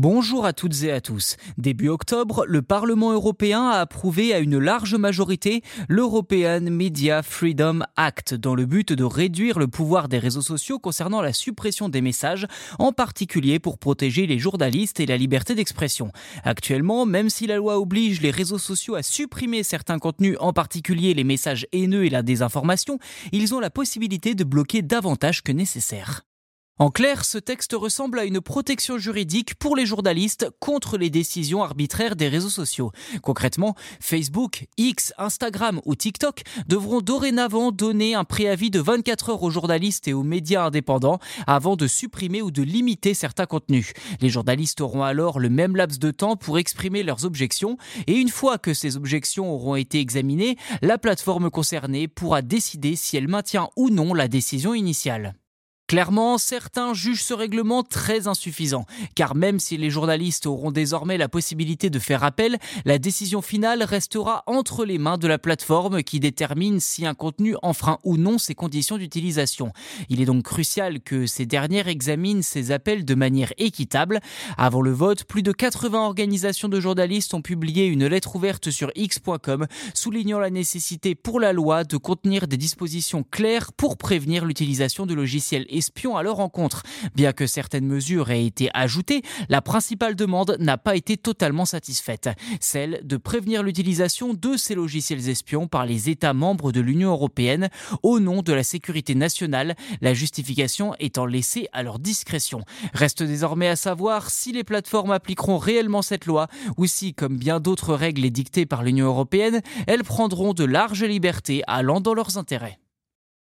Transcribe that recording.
Bonjour à toutes et à tous. Début octobre, le Parlement européen a approuvé à une large majorité l'European Media Freedom Act dans le but de réduire le pouvoir des réseaux sociaux concernant la suppression des messages, en particulier pour protéger les journalistes et la liberté d'expression. Actuellement, même si la loi oblige les réseaux sociaux à supprimer certains contenus, en particulier les messages haineux et la désinformation, ils ont la possibilité de bloquer davantage que nécessaire. En clair, ce texte ressemble à une protection juridique pour les journalistes contre les décisions arbitraires des réseaux sociaux. Concrètement, Facebook, X, Instagram ou TikTok devront dorénavant donner un préavis de 24 heures aux journalistes et aux médias indépendants avant de supprimer ou de limiter certains contenus. Les journalistes auront alors le même laps de temps pour exprimer leurs objections et une fois que ces objections auront été examinées, la plateforme concernée pourra décider si elle maintient ou non la décision initiale. Clairement, certains jugent ce règlement très insuffisant, car même si les journalistes auront désormais la possibilité de faire appel, la décision finale restera entre les mains de la plateforme qui détermine si un contenu enfreint ou non ses conditions d'utilisation. Il est donc crucial que ces dernières examinent ces appels de manière équitable. Avant le vote, plus de 80 organisations de journalistes ont publié une lettre ouverte sur x.com soulignant la nécessité pour la loi de contenir des dispositions claires pour prévenir l'utilisation de logiciels espions à leur rencontre. Bien que certaines mesures aient été ajoutées, la principale demande n'a pas été totalement satisfaite, celle de prévenir l'utilisation de ces logiciels espions par les États membres de l'Union européenne au nom de la sécurité nationale, la justification étant laissée à leur discrétion. Reste désormais à savoir si les plateformes appliqueront réellement cette loi ou si, comme bien d'autres règles édictées par l'Union européenne, elles prendront de larges libertés allant dans leurs intérêts.